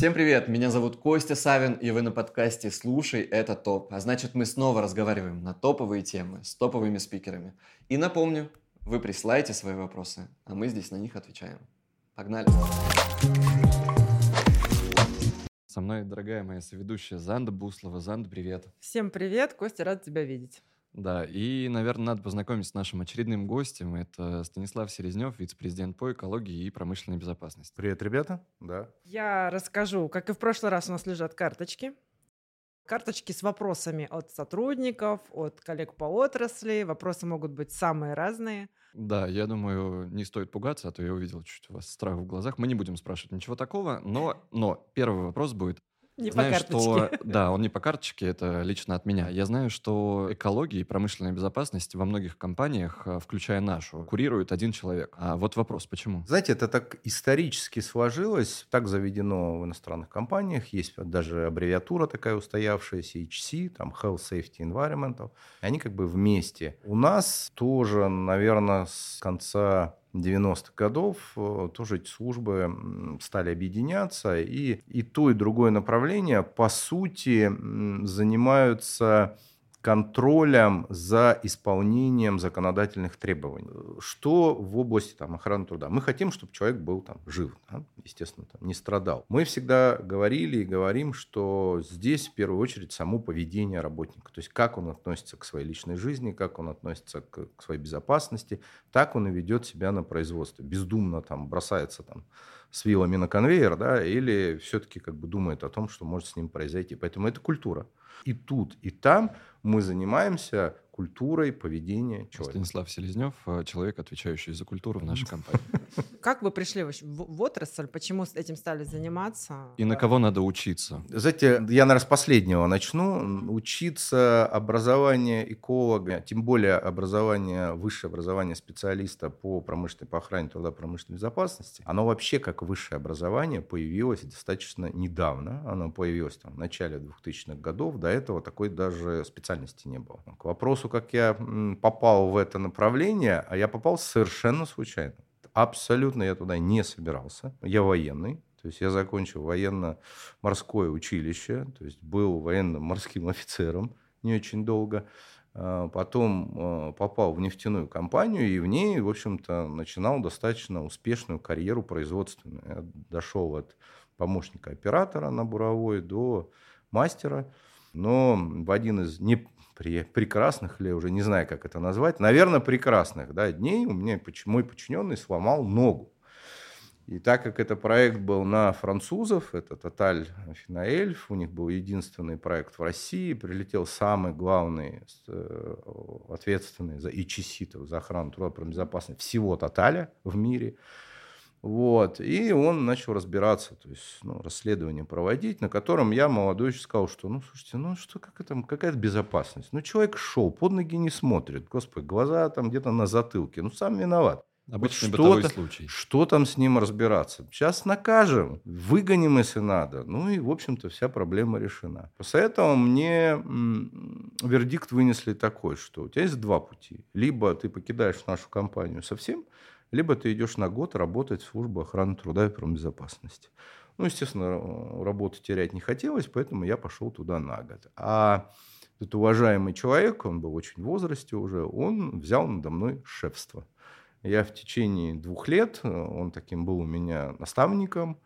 Всем привет, меня зовут Костя Савин, и вы на подкасте «Слушай, это топ». А значит, мы снова разговариваем на топовые темы с топовыми спикерами. И напомню, вы присылаете свои вопросы, а мы здесь на них отвечаем. Погнали! Со мной дорогая моя соведущая Занда Буслова. Занда, привет. Всем привет, Костя, рад тебя видеть. Да, и, наверное, надо познакомиться с нашим очередным гостем. Это Станислав Селезнев, вице-президент по экологии и промышленной безопасности. Привет, ребята. Да. Я расскажу, как и в прошлый раз у нас лежат карточки. Карточки с вопросами от сотрудников, от коллег по отрасли. Вопросы могут быть самые разные. Да, я думаю, не стоит пугаться, а то я увидел чуть у вас страх в глазах. Мы не будем спрашивать ничего такого, но, но первый вопрос будет, не знаю, по карточке. Что, да, он не по карточке, это лично от меня. Я знаю, что экология и промышленная безопасность во многих компаниях, а, включая нашу, курирует один человек. А вот вопрос, почему? Знаете, это так исторически сложилось, так заведено в иностранных компаниях. Есть даже аббревиатура такая устоявшаяся, HC, там Health, Safety, Environmental. Они как бы вместе. У нас тоже, наверное, с конца 90-х годов э, тоже эти службы стали объединяться, и, и то, и другое направление, по сути, занимаются контролем за исполнением законодательных требований. Что в области там, охраны труда? Мы хотим, чтобы человек был там, жив, да? естественно, там, не страдал. Мы всегда говорили и говорим, что здесь в первую очередь само поведение работника. То есть как он относится к своей личной жизни, как он относится к, к своей безопасности, так он и ведет себя на производстве. Бездумно там, бросается там, с вилами на конвейер, да, или все-таки как бы думает о том, что может с ним произойти. Поэтому это культура. И тут, и там мы занимаемся культурой поведения человека. Станислав Селезнев, э, человек, отвечающий за культуру в нашей компании. Как вы пришли в отрасль? Почему с этим стали заниматься? И на кого надо учиться? Знаете, я, наверное, с последнего начну. Учиться образование эколога, тем более образование, высшее образование специалиста по промышленной, по охране труда промышленной безопасности, оно вообще как высшее образование появилось достаточно недавно. Оно появилось там, в начале 2000-х годов. До этого такой даже специальности не было. К вопросу, как я попал в это направление, а я попал совершенно случайно. Абсолютно я туда не собирался. Я военный, то есть я закончил военно-морское училище, то есть был военным морским офицером не очень долго. А, потом а, попал в нефтяную компанию и в ней, в общем-то, начинал достаточно успешную карьеру производственную. Я дошел от помощника оператора на буровой до мастера. Но в один из не прекрасных, или уже не знаю, как это назвать, наверное, прекрасных да, дней у меня мой подчиненный сломал ногу. И так как это проект был на французов, это Total Финаэльф, у них был единственный проект в России, прилетел самый главный, э, ответственный за ИЧСИТов, за охрану труда безопасности всего Тоталя в мире – вот. И он начал разбираться, то есть ну, расследование проводить, на котором я, молодой, сказал, что, ну, слушайте, ну что, как это, какая-то безопасность? Ну, человек шел, под ноги не смотрит, господи, глаза там где-то на затылке, ну, сам виноват. Обычный бытовой случай. Что там с ним разбираться? Сейчас накажем, выгоним, если надо. Ну и, в общем-то, вся проблема решена. После этого мне вердикт вынесли такой, что у тебя есть два пути. Либо ты покидаешь нашу компанию совсем, либо ты идешь на год работать в службу охраны труда и промбезопасности. Ну, естественно, работу терять не хотелось, поэтому я пошел туда на год. А этот уважаемый человек, он был очень в возрасте уже, он взял надо мной шефство. Я в течение двух лет, он таким был у меня наставником,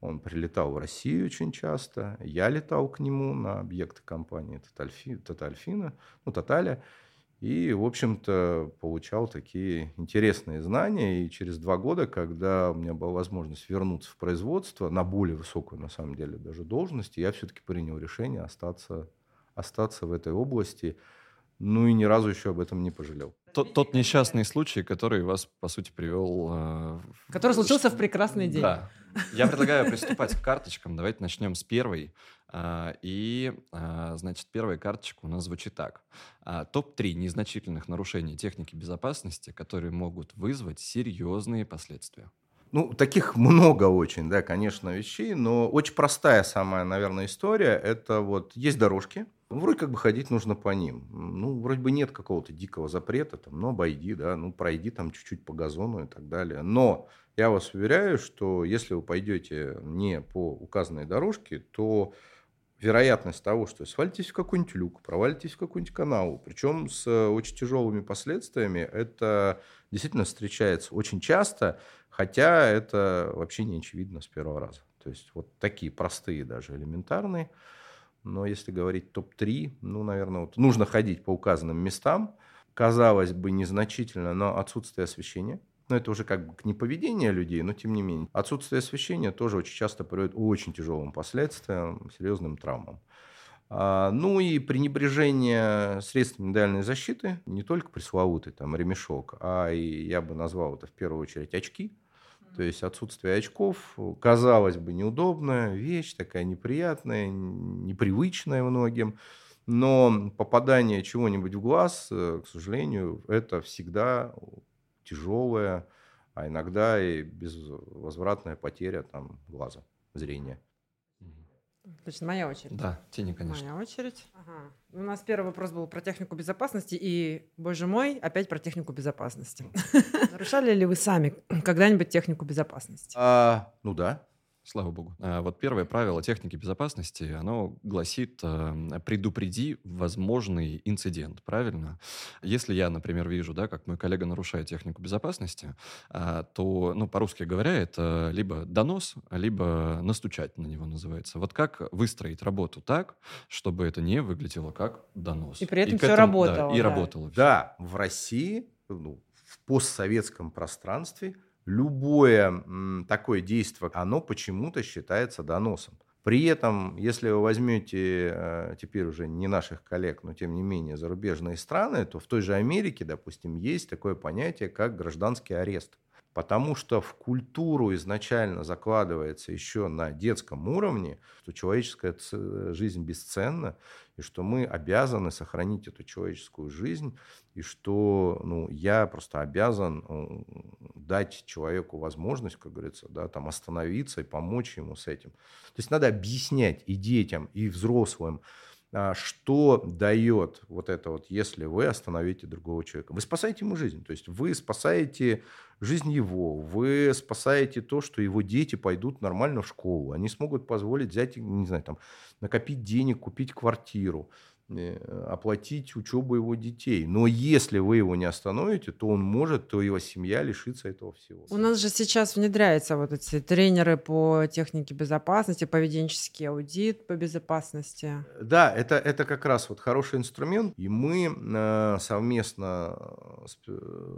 он прилетал в Россию очень часто, я летал к нему на объекты компании Тотальфина, ну, Тоталя, и, в общем-то, получал такие интересные знания. И через два года, когда у меня была возможность вернуться в производство на более высокую, на самом деле, даже должность, я все-таки принял решение остаться, остаться в этой области. Ну и ни разу еще об этом не пожалел. Тот, тот несчастный случай, который вас, по сути, привел... Э, который случился в прекрасный день. Да. Я предлагаю приступать к карточкам. Давайте начнем с первой. А, и, а, значит, первая карточка у нас звучит так. А, Топ-3 незначительных нарушений техники безопасности, которые могут вызвать серьезные последствия. Ну, таких много очень, да, конечно, вещей, но очень простая самая, наверное, история. Это вот есть дорожки, вроде как бы ходить нужно по ним. Ну, вроде бы нет какого-то дикого запрета, там, ну, обойди, да, ну, пройди там чуть-чуть по газону и так далее. Но я вас уверяю, что если вы пойдете не по указанной дорожке, то вероятность того, что свалитесь в какой-нибудь люк, провалитесь в какую-нибудь канаву, причем с очень тяжелыми последствиями, это действительно встречается очень часто, хотя это вообще не очевидно с первого раза. То есть вот такие простые даже элементарные. Но если говорить топ-3, ну, наверное, вот нужно ходить по указанным местам. Казалось бы, незначительно, но отсутствие освещения. Но это уже как бы не поведение людей, но тем не менее. Отсутствие освещения тоже очень часто приводит к очень тяжелым последствиям, серьезным травмам. А, ну и пренебрежение средствами индивидуальной защиты, не только пресловутый там ремешок, а и я бы назвал это в первую очередь очки. То есть отсутствие очков, казалось бы, неудобная вещь, такая неприятная, непривычная многим. Но попадание чего-нибудь в глаз, э, к сожалению, это всегда тяжелая, а иногда и безвозвратная потеря там, глаза, зрения. Значит, моя очередь. Да, тени, конечно. Моя очередь. Ага. У нас первый вопрос был про технику безопасности, и, боже мой, опять про технику безопасности. Нарушали ли вы сами когда-нибудь технику безопасности? А, ну да. Слава богу. А, вот первое правило техники безопасности, оно гласит э, предупреди возможный инцидент, правильно? Если я, например, вижу, да, как мой коллега нарушает технику безопасности, а, то, ну, по-русски говоря, это либо донос, либо настучать на него называется. Вот как выстроить работу так, чтобы это не выглядело как донос? И при этом и все этому, работало. Да, и работало. Да, в России, ну, в постсоветском пространстве – любое такое действие, оно почему-то считается доносом. При этом, если вы возьмете э, теперь уже не наших коллег, но тем не менее зарубежные страны, то в той же Америке, допустим, есть такое понятие, как гражданский арест. Потому что в культуру изначально закладывается еще на детском уровне, что человеческая жизнь бесценна, и что мы обязаны сохранить эту человеческую жизнь, и что ну, я просто обязан дать человеку возможность, как говорится, да, там остановиться и помочь ему с этим. То есть надо объяснять и детям, и взрослым, что дает вот это вот, если вы остановите другого человека. Вы спасаете ему жизнь, то есть вы спасаете жизнь его, вы спасаете то, что его дети пойдут нормально в школу, они смогут позволить взять, не знаю, там, накопить денег, купить квартиру, оплатить учебу его детей. Но если вы его не остановите, то он может, то его семья лишится этого всего. У нас же сейчас внедряются вот эти тренеры по технике безопасности, поведенческий аудит по безопасности. Да, это, это как раз вот хороший инструмент. И мы э, совместно с,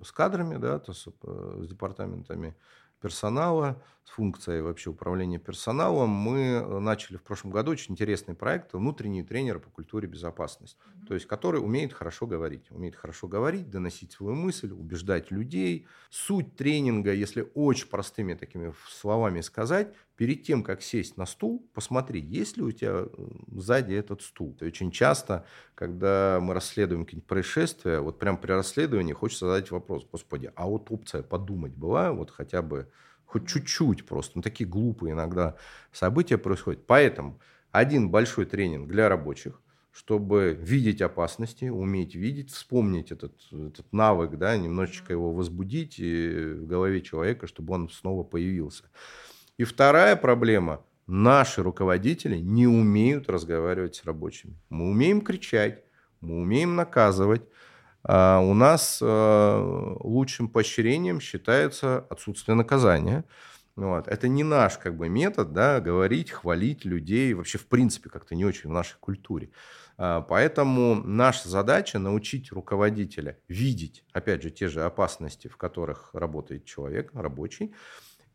с кадрами, да, то с, э, с департаментами персонала, с функцией вообще управления персоналом, мы э, начали в прошлом году очень интересный проект «Внутренние тренеры по культуре безопасности», mm-hmm. то есть который умеет хорошо говорить, умеет хорошо говорить, доносить свою мысль, убеждать людей. Суть тренинга, если очень простыми такими словами сказать, перед тем, как сесть на стул, посмотри, есть ли у тебя э, сзади этот стул. Очень часто, когда мы расследуем какие-нибудь происшествия, вот прямо при расследовании хочется задать вопрос, господи, а вот опция подумать была, вот хотя бы хоть чуть-чуть просто. Ну, такие глупые иногда события происходят. Поэтому один большой тренинг для рабочих, чтобы видеть опасности, уметь видеть, вспомнить этот, этот навык, да, немножечко его возбудить в голове человека, чтобы он снова появился. И вторая проблема. Наши руководители не умеют разговаривать с рабочими. Мы умеем кричать, мы умеем наказывать. А у нас а, лучшим поощрением считается отсутствие наказания. Вот. Это не наш как бы, метод да, говорить, хвалить людей, вообще в принципе как-то не очень в нашей культуре. А, поэтому наша задача научить руководителя видеть, опять же, те же опасности, в которых работает человек, рабочий,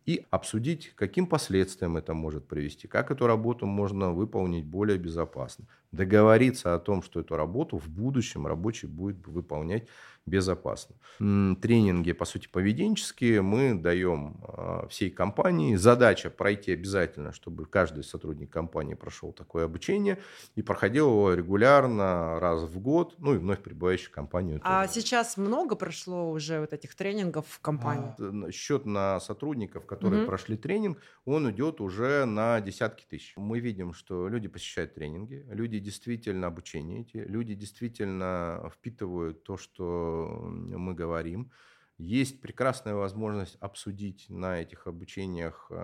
и обсудить, каким последствиям это может привести, как эту работу можно выполнить более безопасно. Договориться о том, что эту работу в будущем рабочий будет выполнять безопасно. Тренинги, по сути, поведенческие мы даем а, всей компании. Задача пройти обязательно, чтобы каждый сотрудник компании прошел такое обучение и проходил его регулярно раз в год, ну и вновь прибывающий в компанию. А тоже. сейчас много прошло уже вот этих тренингов в компании? А, счет на сотрудников, которые угу. прошли тренинг, он идет уже на десятки тысяч. Мы видим, что люди посещают тренинги, люди люди действительно обучение эти, люди действительно впитывают то, что мы говорим. Есть прекрасная возможность обсудить на этих обучениях э,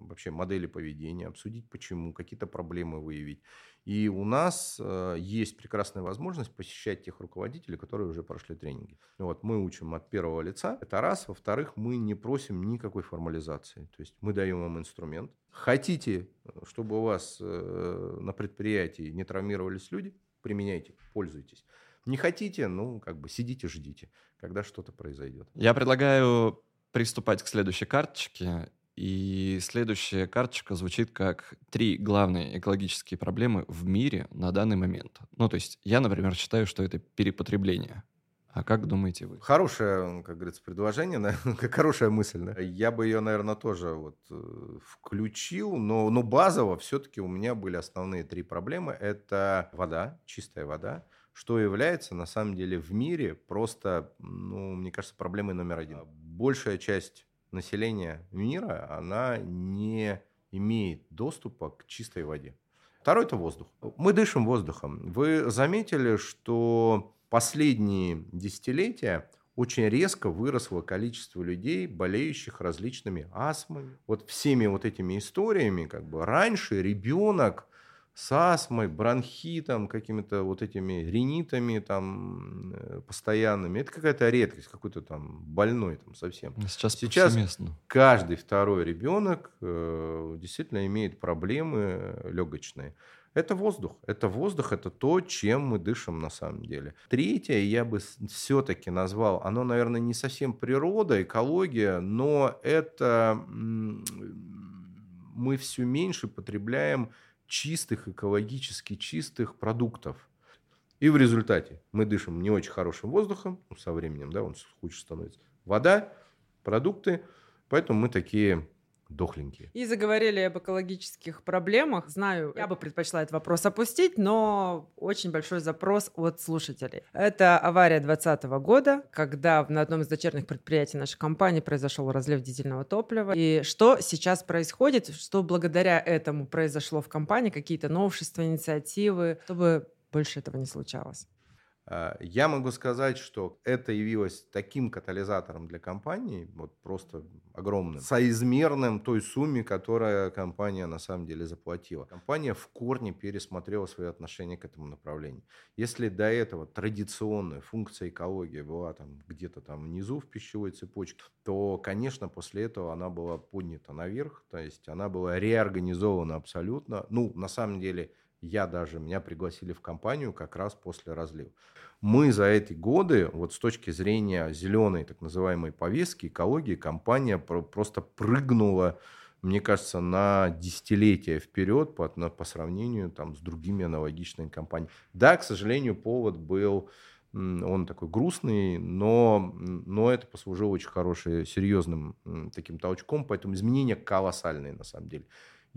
вообще модели поведения, обсудить почему, какие-то проблемы выявить. И у нас э, есть прекрасная возможность посещать тех руководителей, которые уже прошли тренинги. Вот, мы учим от первого лица, это раз. Во-вторых, мы не просим никакой формализации. То есть мы даем вам инструмент. Хотите, чтобы у вас э, на предприятии не травмировались люди, применяйте, пользуйтесь. Не хотите, ну, как бы сидите, ждите, когда что-то произойдет. Я предлагаю приступать к следующей карточке. И следующая карточка звучит как три главные экологические проблемы в мире на данный момент. Ну, то есть я, например, считаю, что это перепотребление. А как думаете вы? Хорошее, как говорится, предложение, да? хорошая мысль. Да? Я бы ее, наверное, тоже вот э, включил, но, но базово все-таки у меня были основные три проблемы. Это вода, чистая вода, что является на самом деле в мире просто, ну, мне кажется, проблемой номер один. Большая часть населения мира, она не имеет доступа к чистой воде. Второй – это воздух. Мы дышим воздухом. Вы заметили, что последние десятилетия очень резко выросло количество людей, болеющих различными астмами. Вот всеми вот этими историями, как бы раньше ребенок с астмой, бронхитом, какими-то вот этими ринитами там э, постоянными. Это какая-то редкость, какой-то там больной там совсем. Сейчас, Сейчас каждый второй ребенок э, действительно имеет проблемы легочные. Это воздух. Это воздух, это то, чем мы дышим на самом деле. Третье я бы все-таки назвал, оно, наверное, не совсем природа, экология, но это мы все меньше потребляем чистых, экологически чистых продуктов. И в результате мы дышим не очень хорошим воздухом, ну, со временем, да, он хуже становится. Вода, продукты, поэтому мы такие дохленькие. И заговорили об экологических проблемах. Знаю, я бы предпочла этот вопрос опустить, но очень большой запрос от слушателей. Это авария 2020 года, когда на одном из дочерних предприятий нашей компании произошел разлив дизельного топлива. И что сейчас происходит, что благодаря этому произошло в компании, какие-то новшества, инициативы, чтобы больше этого не случалось? А, я могу сказать, что это явилось таким катализатором для компании, вот просто огромным, соизмерным той сумме, которая компания на самом деле заплатила. Компания в корне пересмотрела свои отношения к этому направлению. Если до этого традиционная функция экологии была там где-то там внизу в пищевой цепочке, то, конечно, после этого она была поднята наверх, то есть она была реорганизована абсолютно. Ну, на самом деле, я даже, меня пригласили в компанию как раз после разлива. Мы за эти годы, вот с точки зрения зеленой так называемой повестки, экологии, компания просто прыгнула, мне кажется, на десятилетия вперед по, по сравнению там, с другими аналогичными компаниями. Да, к сожалению, повод был он такой грустный, но, но это послужило очень хорошим, серьезным таким толчком, поэтому изменения колоссальные на самом деле.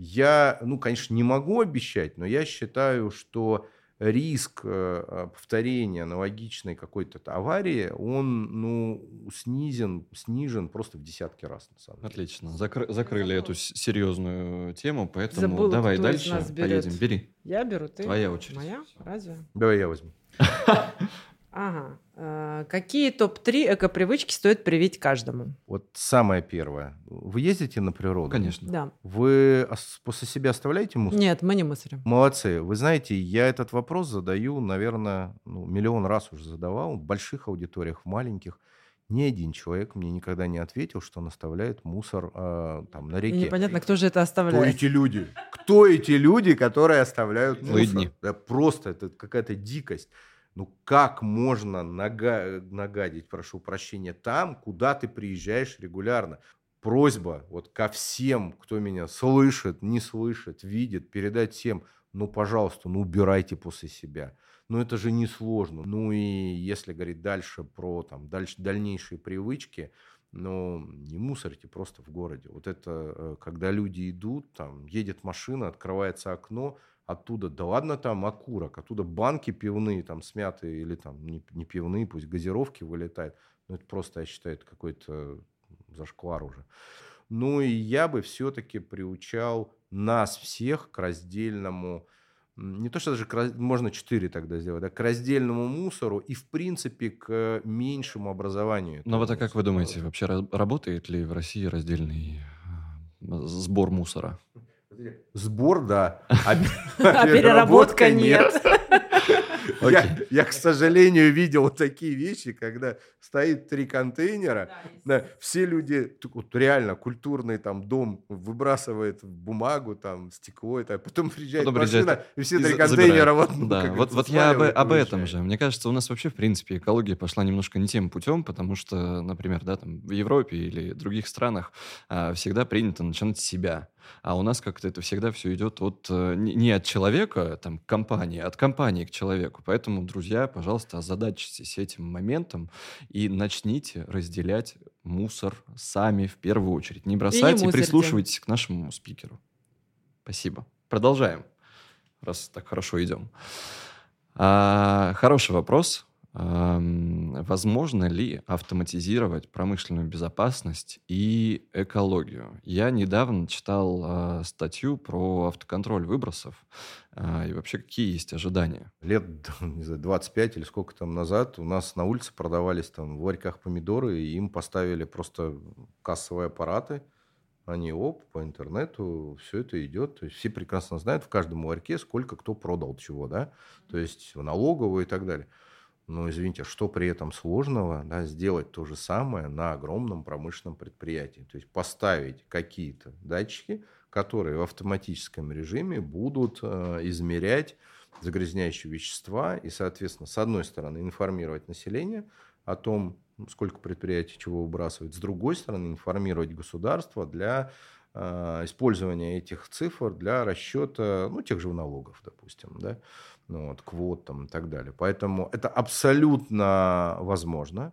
Я, ну, конечно, не могу обещать, но я считаю, что риск э, повторения аналогичной какой-то аварии, он ну, снизен, снижен просто в десятки раз. На самом деле. Отлично. Закры- закрыли эту серьезную тему, поэтому Забыла, давай дальше поедем. Бери. Я беру, ты? Твоя очередь. Моя? Разве? Давай я возьму. Ага. А, какие топ-3 экопривычки стоит привить каждому? Вот самое первое. Вы ездите на природу? Конечно. Да. Вы после себя оставляете мусор? Нет, мы не мусорим. Молодцы. Вы знаете, я этот вопрос задаю, наверное, ну, миллион раз уже задавал в больших аудиториях, в маленьких. Ни один человек мне никогда не ответил, что он оставляет мусор э, там на реке. И непонятно, кто же это оставляет. Кто эти люди? Кто эти люди, которые оставляют мусор? Да просто это какая-то дикость. Ну как можно нага- нагадить, прошу прощения, там, куда ты приезжаешь регулярно? Просьба вот ко всем, кто меня слышит, не слышит, видит, передать всем, ну, пожалуйста, ну, убирайте после себя. Ну, это же несложно. Ну, и если говорить дальше про там, дальше, дальнейшие привычки, ну, не мусорите просто в городе. Вот это, э, когда люди идут, там, едет машина, открывается окно, оттуда, да ладно там окурок, оттуда банки пивные там смятые или там не, не пивные, пусть газировки вылетают. Ну, это просто, я считаю, это какой-то зашквар уже. Ну, и я бы все-таки приучал нас всех к раздельному не то, что даже к, можно 4 тогда сделать, да, к раздельному мусору и, в принципе, к меньшему образованию. Ну вот а как вы думаете, вообще работает ли в России раздельный э, сбор мусора? Сбор, да. А, а переработка нет. Я, я, к сожалению, видел такие вещи, когда стоит три контейнера, да, все люди, вот реально культурный там дом выбрасывает бумагу, там стекло, это, потом приезжает потом машина, приезжает, и все три контейнера вот, ну, да. вот, вот я об, об этом же. Мне кажется, у нас вообще, в принципе, экология пошла немножко не тем путем, потому что, например, да, там в Европе или других странах а, всегда принято начинать с себя. А у нас как-то это всегда все идет от э, не от человека, там, к компании, а от компании к человеку. Поэтому, друзья, пожалуйста, озадачьтесь этим моментом и начните разделять мусор сами в первую очередь. Не бросайте и, и прислушивайтесь к нашему спикеру. Спасибо. Продолжаем, раз так хорошо идем. А, хороший вопрос. Возможно ли автоматизировать промышленную безопасность и экологию? Я недавно читал э, статью про автоконтроль выбросов э, и вообще какие есть ожидания. Лет не знаю, 25 или сколько там назад у нас на улице продавались там в ларьках помидоры, и им поставили просто кассовые аппараты. Они оп, по интернету все это идет. То есть все прекрасно знают в каждом ларьке, сколько кто продал чего, да, то есть в налоговую и так далее. Но, извините, что при этом сложного да, сделать то же самое на огромном промышленном предприятии? То есть поставить какие-то датчики, которые в автоматическом режиме будут э, измерять загрязняющие вещества и, соответственно, с одной стороны, информировать население о том, сколько предприятий чего выбрасывает, с другой стороны, информировать государство для э, использования этих цифр для расчета ну, тех же налогов, допустим. Да? Ну, вот, квот там, и так далее. Поэтому это абсолютно возможно.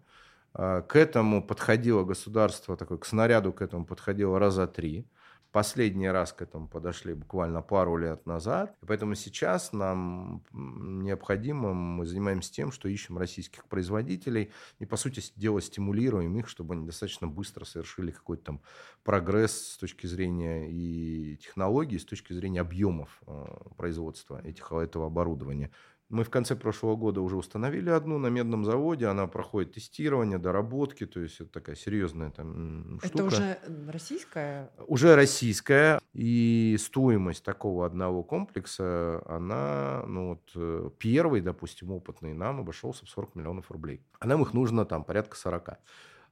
А, к этому подходило государство, такое, к снаряду к этому подходило раза три. Последний раз к этому подошли буквально пару лет назад. И поэтому сейчас нам необходимо, мы занимаемся тем, что ищем российских производителей и, по сути дела, стимулируем их, чтобы они достаточно быстро совершили какой-то там прогресс с точки зрения и технологий, с точки зрения объемов э, производства этих, этого оборудования. Мы в конце прошлого года уже установили одну на медном заводе, она проходит тестирование, доработки, то есть это такая серьезная там штука. Это уже российская? Уже российская, и стоимость такого одного комплекса, она, ну вот э, первый, допустим, опытный нам обошелся в 40 миллионов рублей. А нам их нужно там порядка 40.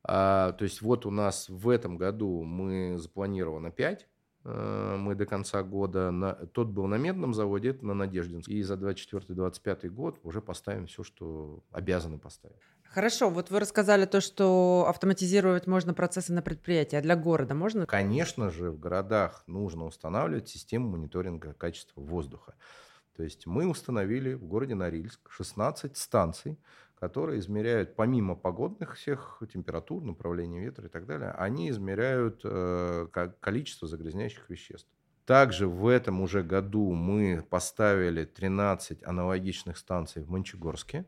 А, то есть вот у нас в этом году мы запланировано 5, Э, мы до конца года, на, тот был на Медном заводе, это на Надеждинск. И за 24-25 год уже поставим все, что обязаны поставить. Хорошо, вот вы рассказали то, что автоматизировать можно процессы на предприятии, а для города можно? Конечно же, в городах нужно устанавливать систему мониторинга качества воздуха. То есть мы установили в городе Норильск 16 станций, которые измеряют, помимо погодных всех температур, направления ветра и так далее, они измеряют э, количество загрязняющих веществ. Также в этом уже году мы поставили 13 аналогичных станций в Мончегорске.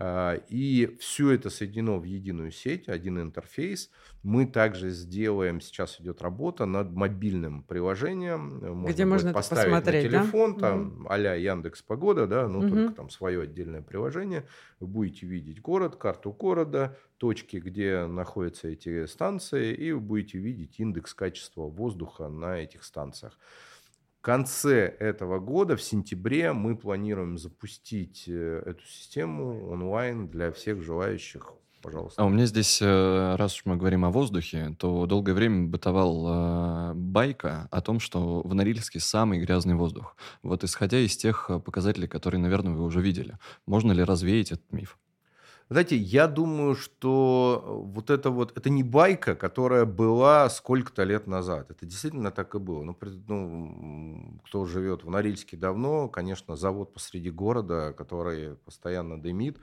А, и все это соединено в единую сеть, один интерфейс. Мы также сделаем, сейчас идет работа над мобильным приложением. Можно Где можно поставить посмотреть, на телефон, да? там, угу. а-ля Яндекс Погода, да, ну, угу. только там свое отдельное приложение. Вы будете видеть город, карту города, точки, где находятся эти станции, и вы будете видеть индекс качества воздуха на этих станциях конце этого года, в сентябре, мы планируем запустить э, эту систему онлайн для всех желающих. Пожалуйста. А у меня здесь, э, раз уж мы говорим о воздухе, то долгое время бытовал э, байка о том, что в Норильске самый грязный воздух. Вот исходя из тех показателей, которые, наверное, вы уже видели, можно ли развеять этот миф? Знаете, я думаю, что вот это вот, это не байка, которая была сколько-то лет назад. Это действительно так и было. Ну, ну, кто живет в Норильске давно, конечно, завод посреди города, который постоянно дымит,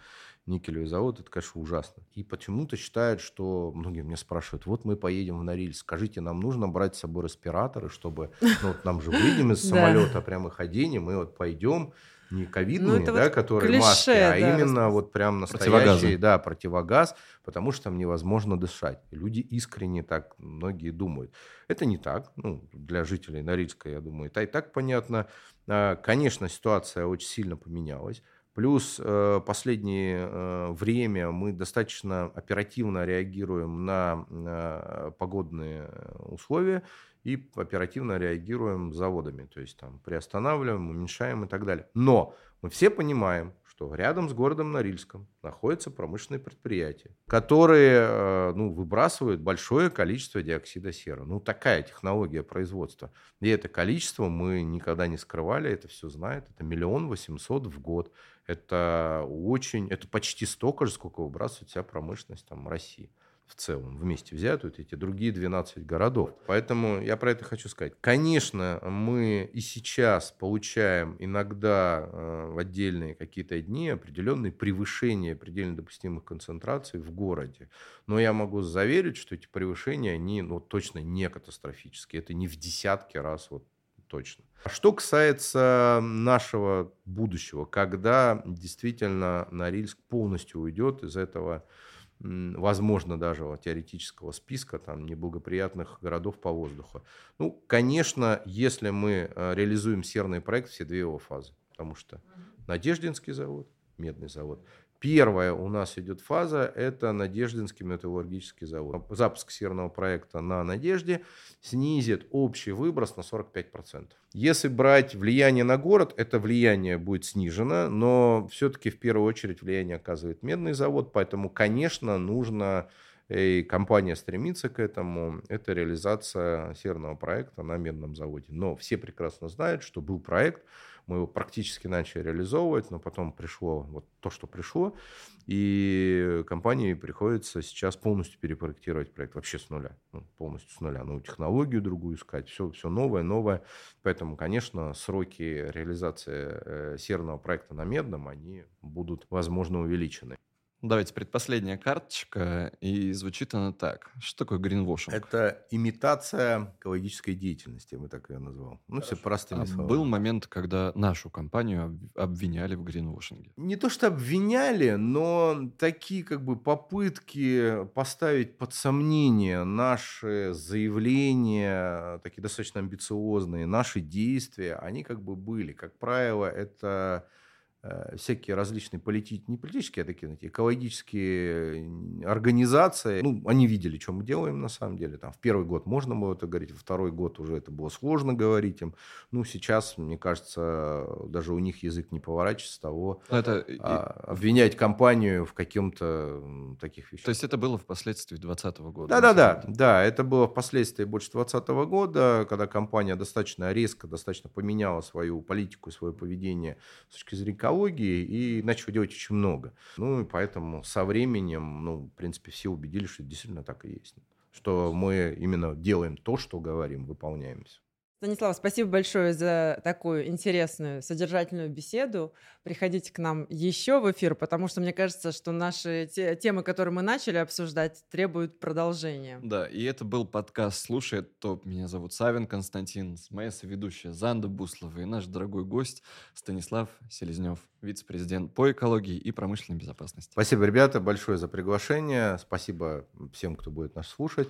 никелевый завод, это, конечно, ужасно. И почему-то считают, что, многие меня спрашивают, вот мы поедем в Норильск, скажите, нам нужно брать с собой респираторы, чтобы, ну, вот нам же выйдем из самолета, прямо ходение, мы вот пойдем, не ковидные, Ну, да, вот которые клише, маски, а да, именно раз- вот прям настоящий, да, противогаз, потому что там невозможно дышать. Люди искренне так многие думают. Это не так, ну, для жителей Норильска, я думаю, это и так понятно. А, Конечно, ситуация очень сильно поменялась. Плюс э, последнее э, время мы достаточно оперативно реагируем на э, погодные условия и оперативно реагируем заводами. То есть там приостанавливаем, уменьшаем и так далее. Но мы все понимаем, что рядом с городом Норильском находятся промышленные предприятия, которые э, ну, выбрасывают большое количество диоксида серы. Ну, такая технология производства. И это количество мы никогда не скрывали, это все знает. Это миллион восемьсот в год. Это очень, это почти столько же, сколько выбрасывает вся промышленность там, России в целом, вместе взятые, вот эти другие 12 городов. Поэтому я про это хочу сказать. Конечно, мы и сейчас получаем иногда э, в отдельные какие-то дни определенные превышения предельно допустимых концентраций в городе. Но я могу заверить, что эти превышения, они ну, точно не катастрофические. Это не в десятки раз вот точно. А Что касается нашего будущего, когда действительно Норильск полностью уйдет из этого возможно, даже теоретического списка там, неблагоприятных городов по воздуху. Ну, конечно, если мы э, реализуем серный проект, все две его фазы, потому что Надеждинский завод, Медный завод. Первая у нас идет фаза, это Надеждинский металлургический завод. Запуск серного проекта на Надежде снизит общий выброс на 45%. Если брать влияние на город, это влияние будет снижено, но все-таки в первую очередь влияние оказывает Медный завод, поэтому, конечно, нужно и компания стремится к этому, это реализация серного проекта на медном заводе. Но все прекрасно знают, что был проект, мы его практически начали реализовывать, но потом пришло вот то, что пришло, и компании приходится сейчас полностью перепроектировать проект вообще с нуля, ну, полностью с нуля, ну, технологию другую искать, все, все новое, новое, поэтому, конечно, сроки реализации э, серного проекта на медном, они будут, возможно, увеличены. Давайте предпоследняя карточка, и звучит она так. Что такое гринвошинг? Это имитация экологической деятельности, я бы так ее назвал. Ну, все простыми А словами. был момент, когда нашу компанию об- обвиняли в гринвошинге. Не то, что обвиняли, но такие как бы попытки поставить под сомнение наши заявления, такие достаточно амбициозные, наши действия, они как бы были. Как правило, это всякие различные полити... не политические, а такие знаете, экологические организации. Ну, они видели, что мы делаем на самом деле. Там, в первый год можно было это говорить, во второй год уже это было сложно говорить им. Ну, сейчас, мне кажется, даже у них язык не поворачивается того, Ну, это, а, обвинять компанию в каком-то таких вещах. то есть это было впоследствии 2020 года? Да, да, это было впоследствии больше 2020 года, когда компания достаточно резко, достаточно поменяла свою политику свое поведение с точки зрения экологии и начала делать очень много. Ну и поэтому со временем, ну, в принципе, все убедились, что действительно так и есть. Что мы именно делаем то, что говорим, выполняем Станислав, спасибо большое за такую интересную, содержательную беседу. Приходите к нам еще в эфир, потому что мне кажется, что наши те- темы, которые мы начали обсуждать, требуют продолжения. Да, и это был подкаст «Слушает топ». Меня зовут Савин Константин, моя соведущая Занда Буслова и наш дорогой гость Станислав Селезнев, вице-президент по экологии и промышленной безопасности. Спасибо, ребята, большое за приглашение. Спасибо всем, кто будет нас слушать.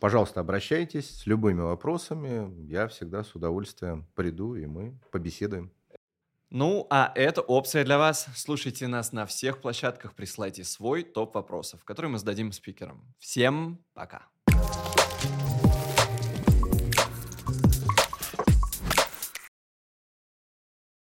Пожалуйста, обращайтесь с любыми вопросами. Я всегда с удовольствием приду, и мы побеседуем. Ну, а это опция для вас. Слушайте нас на всех площадках, присылайте свой топ вопросов, который мы зададим спикерам. Всем пока!